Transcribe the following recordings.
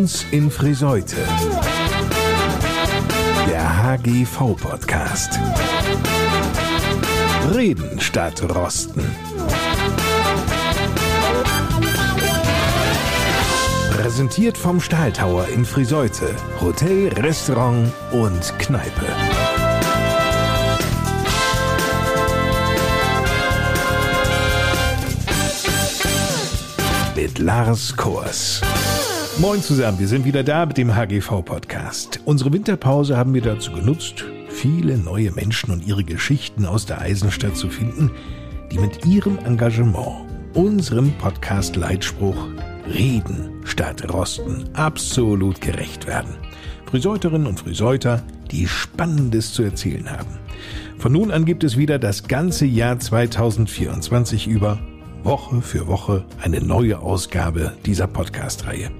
uns in Friseute. Der HGV-Podcast. Reden statt Rosten. Präsentiert vom Stahltower in Friseute. Hotel, Restaurant und Kneipe. Mit Lars Kors. Moin zusammen, wir sind wieder da mit dem HGV-Podcast. Unsere Winterpause haben wir dazu genutzt, viele neue Menschen und ihre Geschichten aus der Eisenstadt zu finden, die mit ihrem Engagement unserem Podcast-Leitspruch Reden statt Rosten absolut gerecht werden. Friseuterinnen und Friseuter, die Spannendes zu erzählen haben. Von nun an gibt es wieder das ganze Jahr 2024 über Woche für Woche eine neue Ausgabe dieser Podcast-Reihe.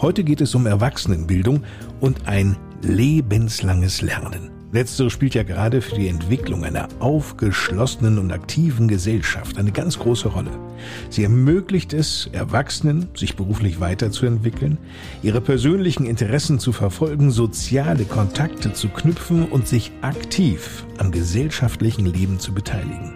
Heute geht es um Erwachsenenbildung und ein lebenslanges Lernen. Letztere spielt ja gerade für die Entwicklung einer aufgeschlossenen und aktiven Gesellschaft eine ganz große Rolle. Sie ermöglicht es Erwachsenen, sich beruflich weiterzuentwickeln, ihre persönlichen Interessen zu verfolgen, soziale Kontakte zu knüpfen und sich aktiv am gesellschaftlichen Leben zu beteiligen.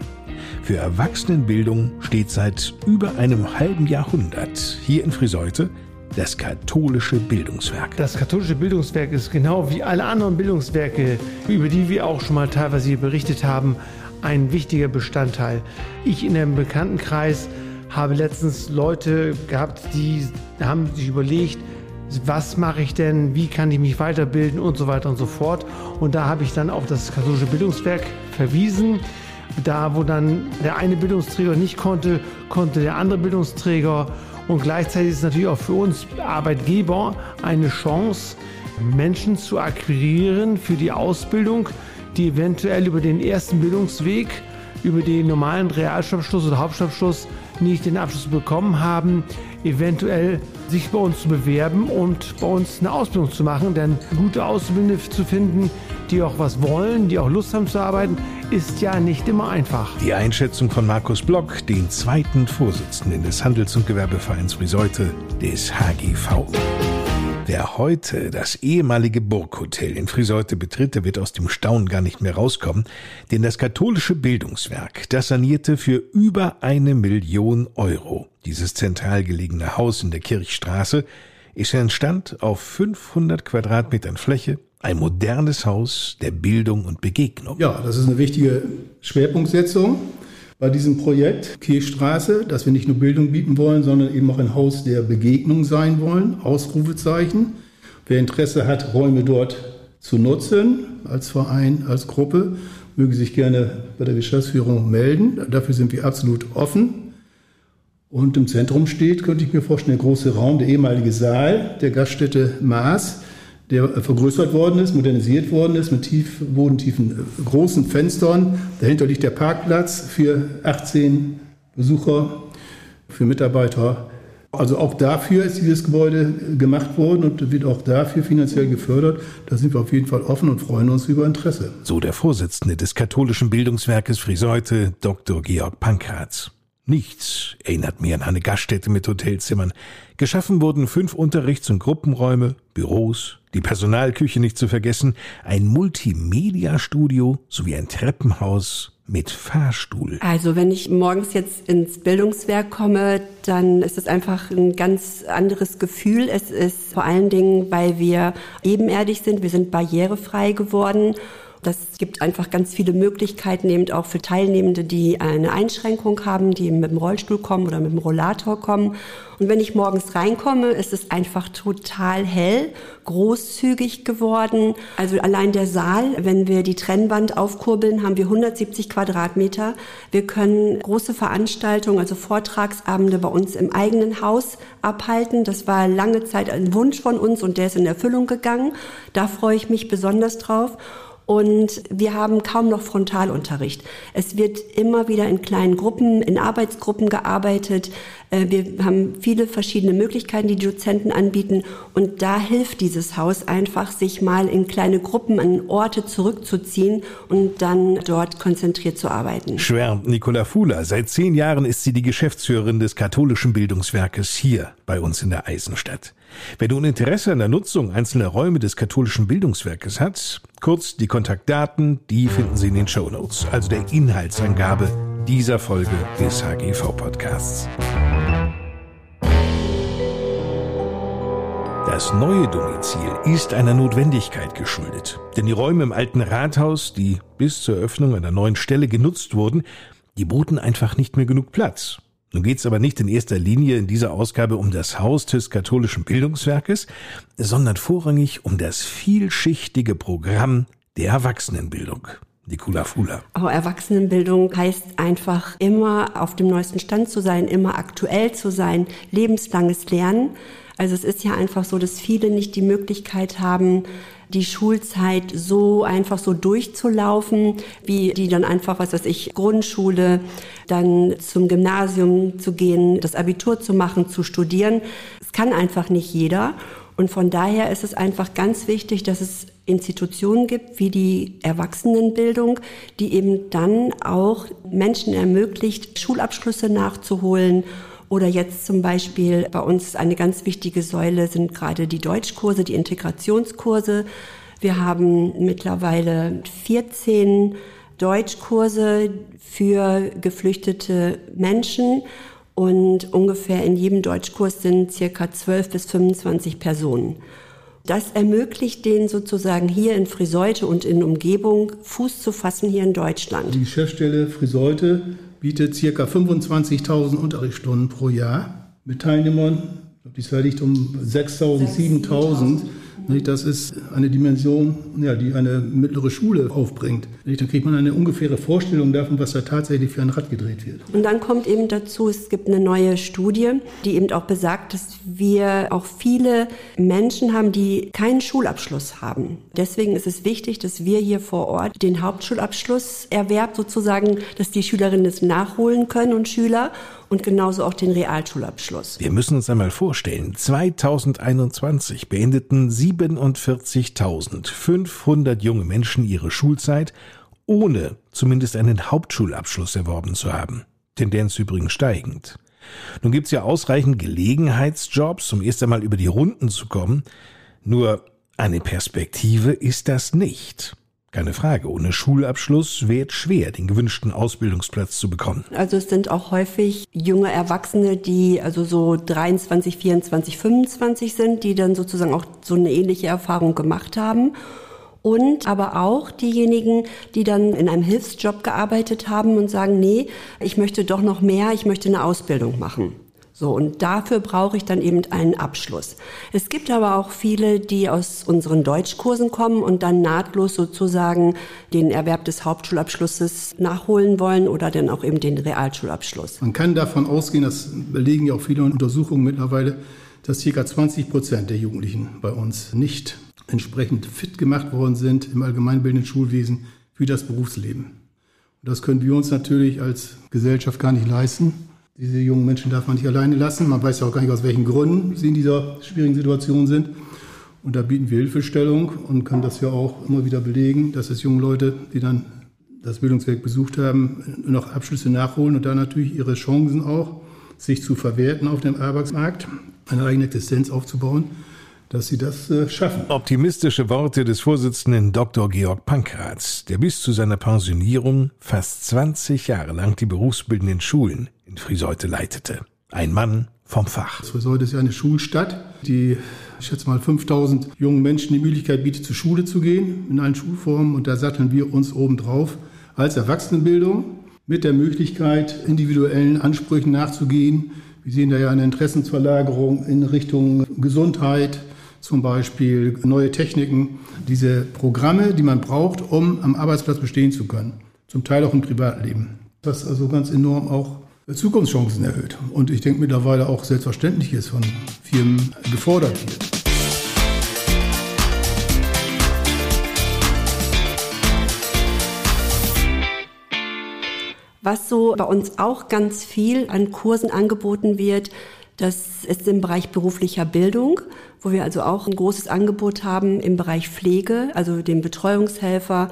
Für Erwachsenenbildung steht seit über einem halben Jahrhundert hier in Friseute das katholische Bildungswerk. Das katholische Bildungswerk ist genau wie alle anderen Bildungswerke, über die wir auch schon mal teilweise hier berichtet haben, ein wichtiger Bestandteil. Ich in einem Bekanntenkreis habe letztens Leute gehabt, die haben sich überlegt, was mache ich denn, wie kann ich mich weiterbilden und so weiter und so fort. Und da habe ich dann auf das katholische Bildungswerk verwiesen. Da, wo dann der eine Bildungsträger nicht konnte, konnte der andere Bildungsträger und gleichzeitig ist es natürlich auch für uns Arbeitgeber eine Chance, Menschen zu akquirieren für die Ausbildung, die eventuell über den ersten Bildungsweg, über den normalen Realschulabschluss oder Hauptschulabschluss nicht den Abschluss bekommen haben, eventuell sich bei uns zu bewerben und bei uns eine Ausbildung zu machen. Denn gute Auszubildende zu finden, die auch was wollen, die auch Lust haben zu arbeiten, ist ja nicht immer einfach. Die Einschätzung von Markus Block, den zweiten Vorsitzenden des Handels- und Gewerbevereins Friseute, des HGV. Wer heute das ehemalige Burghotel in Friseute betritt, der wird aus dem Staunen gar nicht mehr rauskommen, denn das katholische Bildungswerk, das sanierte für über eine Million Euro dieses zentral gelegene Haus in der Kirchstraße, ist entstand auf 500 Quadratmetern Fläche, ein modernes Haus der Bildung und Begegnung. Ja, das ist eine wichtige Schwerpunktsetzung bei diesem Projekt Kirchstraße, dass wir nicht nur Bildung bieten wollen, sondern eben auch ein Haus der Begegnung sein wollen. Ausrufezeichen. Wer Interesse hat, Räume dort zu nutzen, als Verein, als Gruppe, möge sich gerne bei der Geschäftsführung melden. Dafür sind wir absolut offen. Und im Zentrum steht, könnte ich mir vorstellen, der große Raum, der ehemalige Saal der Gaststätte Maas der vergrößert worden ist, modernisiert worden ist mit tief, bodentiefen äh, großen Fenstern. Dahinter liegt der Parkplatz für 18 Besucher, für Mitarbeiter. Also auch dafür ist dieses Gebäude gemacht worden und wird auch dafür finanziell gefördert. Da sind wir auf jeden Fall offen und freuen uns über Interesse. So der Vorsitzende des katholischen Bildungswerkes Friseute, Dr. Georg Pankratz. Nichts erinnert mir an eine Gaststätte mit Hotelzimmern. Geschaffen wurden fünf Unterrichts- und Gruppenräume, Büros, die Personalküche nicht zu vergessen, ein Multimedia-Studio sowie ein Treppenhaus mit Fahrstuhl. Also wenn ich morgens jetzt ins Bildungswerk komme, dann ist es einfach ein ganz anderes Gefühl. Es ist vor allen Dingen, weil wir ebenerdig sind, wir sind barrierefrei geworden das gibt einfach ganz viele Möglichkeiten eben auch für Teilnehmende, die eine Einschränkung haben, die mit dem Rollstuhl kommen oder mit dem Rollator kommen. Und wenn ich morgens reinkomme, ist es einfach total hell, großzügig geworden. Also allein der Saal, wenn wir die Trennwand aufkurbeln, haben wir 170 Quadratmeter. Wir können große Veranstaltungen, also Vortragsabende bei uns im eigenen Haus abhalten. Das war lange Zeit ein Wunsch von uns und der ist in Erfüllung gegangen. Da freue ich mich besonders drauf und wir haben kaum noch Frontalunterricht. Es wird immer wieder in kleinen Gruppen, in Arbeitsgruppen gearbeitet. Äh, wir haben viele verschiedene Möglichkeiten, die die Dozenten anbieten. Und da hilft dieses Haus einfach, sich mal in kleine Gruppen an Orte zurückzuziehen und dann dort konzentriert zu arbeiten. Schwärmt Nicola Fuhler. Seit zehn Jahren ist sie die Geschäftsführerin des katholischen Bildungswerkes hier bei uns in der Eisenstadt. Wer nun Interesse an der Nutzung einzelner Räume des katholischen Bildungswerkes hat, kurz die Kontaktdaten, die finden Sie in den Show Notes, also der Inhaltsangabe dieser Folge des HGV Podcasts. Das neue Domizil ist einer Notwendigkeit geschuldet, denn die Räume im alten Rathaus, die bis zur Eröffnung einer neuen Stelle genutzt wurden, die boten einfach nicht mehr genug Platz. Nun geht es aber nicht in erster Linie in dieser Ausgabe um das Haus des katholischen Bildungswerkes, sondern vorrangig um das vielschichtige Programm der Erwachsenenbildung. Nicola Fuhler. Oh, Erwachsenenbildung heißt einfach immer auf dem neuesten Stand zu sein, immer aktuell zu sein, lebenslanges Lernen. Also es ist ja einfach so, dass viele nicht die Möglichkeit haben, die Schulzeit so einfach so durchzulaufen, wie die dann einfach, was weiß ich, Grundschule, dann zum Gymnasium zu gehen, das Abitur zu machen, zu studieren. Es kann einfach nicht jeder. Und von daher ist es einfach ganz wichtig, dass es Institutionen gibt, wie die Erwachsenenbildung, die eben dann auch Menschen ermöglicht, Schulabschlüsse nachzuholen oder jetzt zum Beispiel bei uns eine ganz wichtige Säule sind gerade die Deutschkurse, die Integrationskurse. Wir haben mittlerweile 14 Deutschkurse für geflüchtete Menschen und ungefähr in jedem Deutschkurs sind circa 12 bis 25 Personen. Das ermöglicht denen sozusagen hier in Friseute und in Umgebung Fuß zu fassen hier in Deutschland. Die Geschäftsstelle Friseute bietet ca. 25.000 Unterrichtsstunden pro Jahr mit Teilnehmern. Die Zahl liegt um 6.000, 7.000. Das ist eine Dimension, die eine mittlere Schule aufbringt. Da kriegt man eine ungefähre Vorstellung davon, was da tatsächlich für ein Rad gedreht wird. Und dann kommt eben dazu, es gibt eine neue Studie, die eben auch besagt, dass wir auch viele Menschen haben, die keinen Schulabschluss haben. Deswegen ist es wichtig, dass wir hier vor Ort den Hauptschulabschlusserwerb sozusagen, dass die Schülerinnen es nachholen können und Schüler und genauso auch den Realschulabschluss. Wir müssen uns einmal vorstellen, 2021 beendeten 47.500 junge Menschen ihre Schulzeit, ohne zumindest einen Hauptschulabschluss erworben zu haben. Tendenz übrigens steigend. Nun gibt's ja ausreichend Gelegenheitsjobs, um erst einmal über die Runden zu kommen. Nur eine Perspektive ist das nicht. Keine Frage, ohne Schulabschluss wäre es schwer, den gewünschten Ausbildungsplatz zu bekommen. Also es sind auch häufig junge Erwachsene, die also so 23, 24, 25 sind, die dann sozusagen auch so eine ähnliche Erfahrung gemacht haben. Und aber auch diejenigen, die dann in einem Hilfsjob gearbeitet haben und sagen, nee, ich möchte doch noch mehr, ich möchte eine Ausbildung machen. So, und dafür brauche ich dann eben einen Abschluss. Es gibt aber auch viele, die aus unseren Deutschkursen kommen und dann nahtlos sozusagen den Erwerb des Hauptschulabschlusses nachholen wollen oder dann auch eben den Realschulabschluss. Man kann davon ausgehen, das belegen ja auch viele Untersuchungen mittlerweile, dass ca. 20 Prozent der Jugendlichen bei uns nicht entsprechend fit gemacht worden sind im allgemeinbildenden Schulwesen für das Berufsleben. Und das können wir uns natürlich als Gesellschaft gar nicht leisten. Diese jungen Menschen darf man nicht alleine lassen. Man weiß ja auch gar nicht, aus welchen Gründen sie in dieser schwierigen Situation sind. Und da bieten wir Hilfestellung und können das ja auch immer wieder belegen, dass es junge Leute, die dann das Bildungswerk besucht haben, noch Abschlüsse nachholen und da natürlich ihre Chancen auch, sich zu verwerten auf dem Arbeitsmarkt, eine eigene Existenz aufzubauen, dass sie das äh, schaffen. Optimistische Worte des Vorsitzenden Dr. Georg Pankratz, der bis zu seiner Pensionierung fast 20 Jahre lang die berufsbildenden Schulen Friseute leitete. Ein Mann vom Fach. Friseute ist ja eine Schulstadt, die, ich schätze mal, 5000 jungen Menschen die Möglichkeit bietet, zur Schule zu gehen, in allen Schulformen. Und da satteln wir uns obendrauf als Erwachsenenbildung mit der Möglichkeit, individuellen Ansprüchen nachzugehen. Wir sehen da ja eine Interessensverlagerung in Richtung Gesundheit, zum Beispiel neue Techniken, diese Programme, die man braucht, um am Arbeitsplatz bestehen zu können, zum Teil auch im Privatleben. Was also ganz enorm auch Zukunftschancen erhöht. Und ich denke mittlerweile auch selbstverständlich ist, von Firmen gefordert wird. Was so bei uns auch ganz viel an Kursen angeboten wird, das ist im Bereich beruflicher Bildung, wo wir also auch ein großes Angebot haben im Bereich Pflege, also den Betreuungshelfer,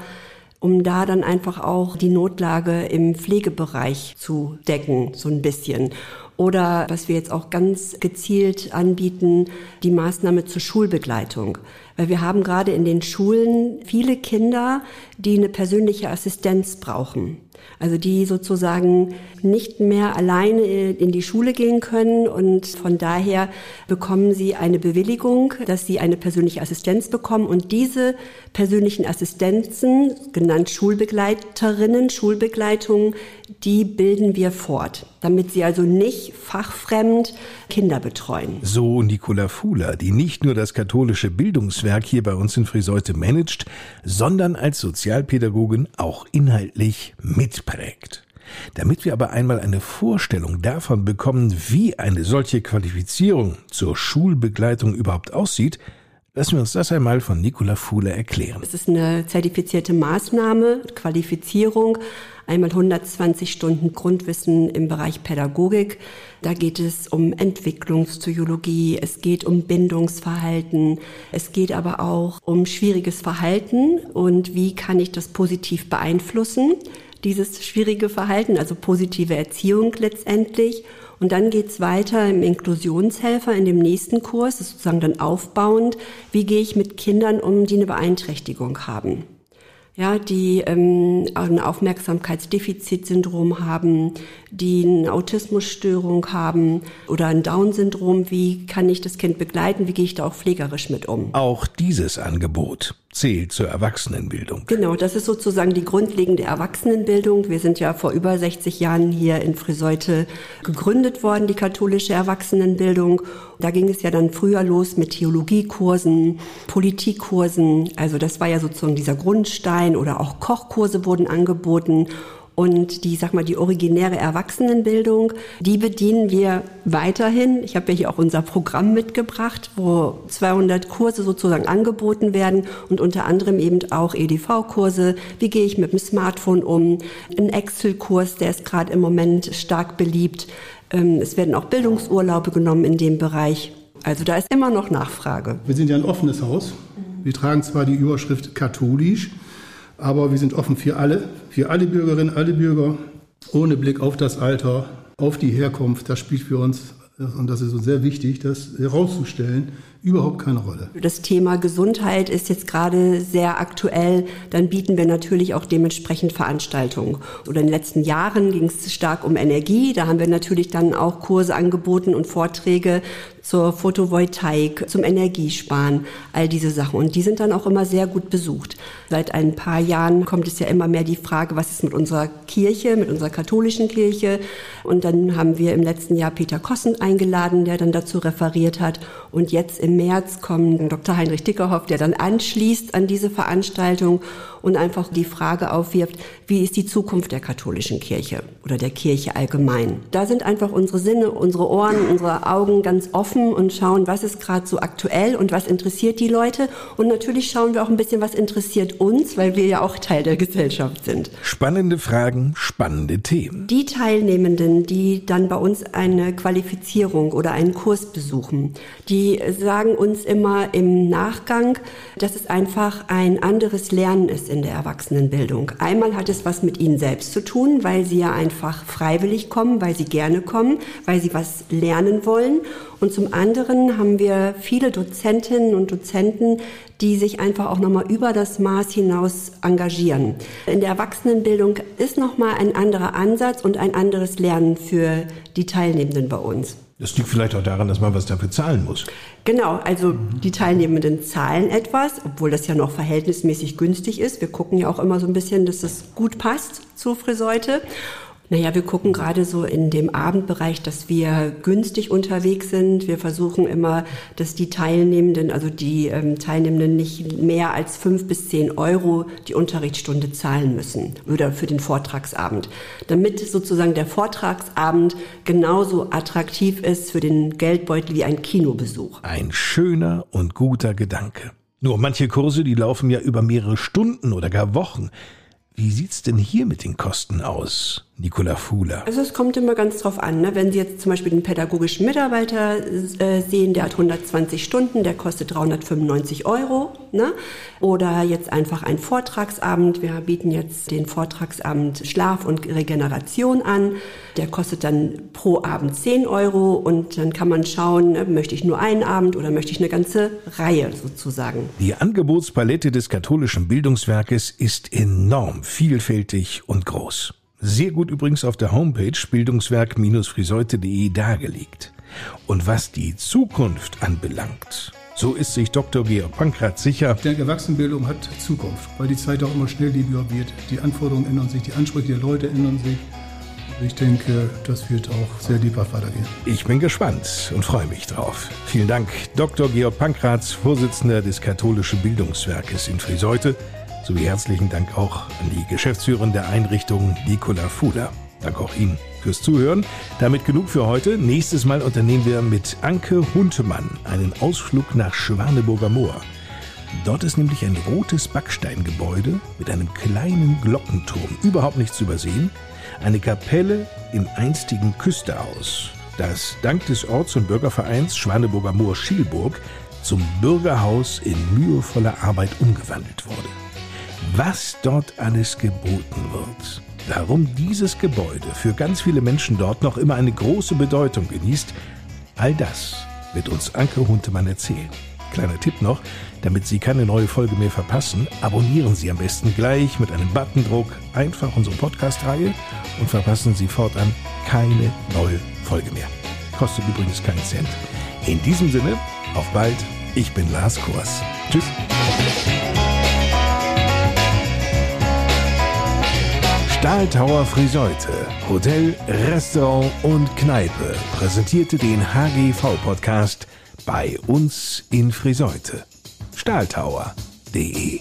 um da dann einfach auch die Notlage im Pflegebereich zu decken, so ein bisschen. Oder was wir jetzt auch ganz gezielt anbieten, die Maßnahme zur Schulbegleitung. Weil wir haben gerade in den Schulen viele Kinder, die eine persönliche Assistenz brauchen. Also die sozusagen nicht mehr alleine in die Schule gehen können und von daher bekommen sie eine Bewilligung, dass sie eine persönliche Assistenz bekommen und diese persönlichen Assistenzen, genannt Schulbegleiterinnen, Schulbegleitungen, die bilden wir fort, damit sie also nicht fachfremd Kinder betreuen. So Nicola Fuhler, die nicht nur das katholische Bildungswerk hier bei uns in Friseute managt, sondern als Sozialpädagogin auch inhaltlich mitprägt. Damit wir aber einmal eine Vorstellung davon bekommen, wie eine solche Qualifizierung zur Schulbegleitung überhaupt aussieht, lassen wir uns das einmal von Nicola Fuhler erklären. Es ist eine zertifizierte Maßnahme, Qualifizierung, einmal 120 Stunden Grundwissen im Bereich Pädagogik. Da geht es um Entwicklungspsychologie, es geht um Bindungsverhalten, es geht aber auch um schwieriges Verhalten und wie kann ich das positiv beeinflussen, dieses schwierige Verhalten, also positive Erziehung letztendlich. Und dann geht's weiter im Inklusionshelfer in dem nächsten Kurs, das ist sozusagen dann aufbauend, wie gehe ich mit Kindern um, die eine Beeinträchtigung haben ja, die ähm, ein Aufmerksamkeitsdefizitsyndrom haben, die eine Autismusstörung haben oder ein Down-Syndrom. Wie kann ich das Kind begleiten? Wie gehe ich da auch pflegerisch mit um? Auch dieses Angebot zählt zur Erwachsenenbildung. Genau, das ist sozusagen die grundlegende Erwachsenenbildung. Wir sind ja vor über 60 Jahren hier in Friseute gegründet worden, die katholische Erwachsenenbildung. Da ging es ja dann früher los mit Theologiekursen, Politikkursen. Also das war ja sozusagen dieser Grundstein oder auch Kochkurse wurden angeboten. Und die, sag mal, die originäre Erwachsenenbildung, die bedienen wir weiterhin. Ich habe ja hier auch unser Programm mitgebracht, wo 200 Kurse sozusagen angeboten werden und unter anderem eben auch EDV-Kurse. Wie gehe ich mit dem Smartphone um? Ein Excel-Kurs, der ist gerade im Moment stark beliebt. Ähm, es werden auch Bildungsurlaube genommen in dem Bereich. Also da ist immer noch Nachfrage. Wir sind ja ein offenes Haus. Wir tragen zwar die Überschrift katholisch, aber wir sind offen für alle, für alle Bürgerinnen, alle Bürger, ohne Blick auf das Alter, auf die Herkunft. Das spielt für uns, und das ist uns sehr wichtig, das herauszustellen, überhaupt keine Rolle. Das Thema Gesundheit ist jetzt gerade sehr aktuell. Dann bieten wir natürlich auch dementsprechend Veranstaltungen. Oder in den letzten Jahren ging es stark um Energie. Da haben wir natürlich dann auch Kurse angeboten und Vorträge zur Photovoltaik, zum Energiesparen, all diese Sachen. Und die sind dann auch immer sehr gut besucht. Seit ein paar Jahren kommt es ja immer mehr die Frage, was ist mit unserer Kirche, mit unserer katholischen Kirche. Und dann haben wir im letzten Jahr Peter Kossen eingeladen, der dann dazu referiert hat. Und jetzt im März kommt Dr. Heinrich Dickerhoff, der dann anschließt an diese Veranstaltung und einfach die Frage aufwirft, wie ist die Zukunft der katholischen Kirche oder der Kirche allgemein. Da sind einfach unsere Sinne, unsere Ohren, unsere Augen ganz offen und schauen, was ist gerade so aktuell und was interessiert die Leute. Und natürlich schauen wir auch ein bisschen, was interessiert uns, weil wir ja auch Teil der Gesellschaft sind. Spannende Fragen, spannende Themen. Die Teilnehmenden, die dann bei uns eine Qualifizierung oder einen Kurs besuchen, die sagen uns immer im Nachgang, dass es einfach ein anderes Lernen ist in der Erwachsenenbildung. Einmal hat es was mit ihnen selbst zu tun, weil sie ja einfach freiwillig kommen, weil sie gerne kommen, weil sie was lernen wollen. Und zum anderen haben wir viele Dozentinnen und Dozenten, die sich einfach auch nochmal über das Maß hinaus engagieren. In der Erwachsenenbildung ist nochmal ein anderer Ansatz und ein anderes Lernen für die Teilnehmenden bei uns. Das liegt vielleicht auch daran, dass man was dafür zahlen muss. Genau, also die Teilnehmenden zahlen etwas, obwohl das ja noch verhältnismäßig günstig ist. Wir gucken ja auch immer so ein bisschen, dass das gut passt zur Friseute. Naja, wir gucken gerade so in dem Abendbereich, dass wir günstig unterwegs sind. Wir versuchen immer, dass die Teilnehmenden, also die ähm, Teilnehmenden nicht mehr als fünf bis zehn Euro die Unterrichtsstunde zahlen müssen oder für den Vortragsabend, damit sozusagen der Vortragsabend genauso attraktiv ist für den Geldbeutel wie ein Kinobesuch. Ein schöner und guter Gedanke. Nur manche Kurse, die laufen ja über mehrere Stunden oder gar Wochen. Wie sieht's denn hier mit den Kosten aus? Nicola Fuhler. Also es kommt immer ganz drauf an. Ne? Wenn Sie jetzt zum Beispiel den pädagogischen Mitarbeiter äh, sehen, der hat 120 Stunden, der kostet 395 Euro. Ne? Oder jetzt einfach ein Vortragsabend. Wir bieten jetzt den Vortragsabend Schlaf und Regeneration an. Der kostet dann pro Abend 10 Euro und dann kann man schauen, ne, möchte ich nur einen Abend oder möchte ich eine ganze Reihe sozusagen. Die Angebotspalette des katholischen Bildungswerkes ist enorm vielfältig und groß. Sehr gut übrigens auf der Homepage bildungswerk-friseute.de dargelegt. Und was die Zukunft anbelangt, so ist sich Dr. Georg Pankrat sicher. Ich denke, Erwachsenenbildung hat Zukunft, weil die Zeit auch immer schnelllebiger wird. Die Anforderungen ändern sich, die Ansprüche der Leute ändern sich. Ich denke, das wird auch sehr lieber weitergehen. Ich bin gespannt und freue mich drauf. Vielen Dank, Dr. Georg Pankratz, Vorsitzender des Katholischen Bildungswerkes in Friseute sowie herzlichen Dank auch an die Geschäftsführerin der Einrichtung Nicola Fuhler. Danke auch Ihnen fürs Zuhören. Damit genug für heute. Nächstes Mal unternehmen wir mit Anke Huntemann einen Ausflug nach Schwaneburger Moor. Dort ist nämlich ein rotes Backsteingebäude mit einem kleinen Glockenturm, überhaupt nicht zu übersehen, eine Kapelle im einstigen Küsterhaus, das dank des Orts- und Bürgervereins Schwaneburger Moor Schielburg zum Bürgerhaus in mühevoller Arbeit umgewandelt wurde was dort alles geboten wird. Warum dieses Gebäude für ganz viele Menschen dort noch immer eine große Bedeutung genießt, all das wird uns Anke Huntemann erzählen. Kleiner Tipp noch, damit Sie keine neue Folge mehr verpassen, abonnieren Sie am besten gleich mit einem Buttondruck einfach unsere Podcast-Reihe und verpassen Sie fortan keine neue Folge mehr. Kostet übrigens keinen Cent. In diesem Sinne, auf bald. Ich bin Lars Kors. Tschüss. Stahltower Friseute, Hotel, Restaurant und Kneipe präsentierte den HGV-Podcast bei uns in Friseute. Stahltower.de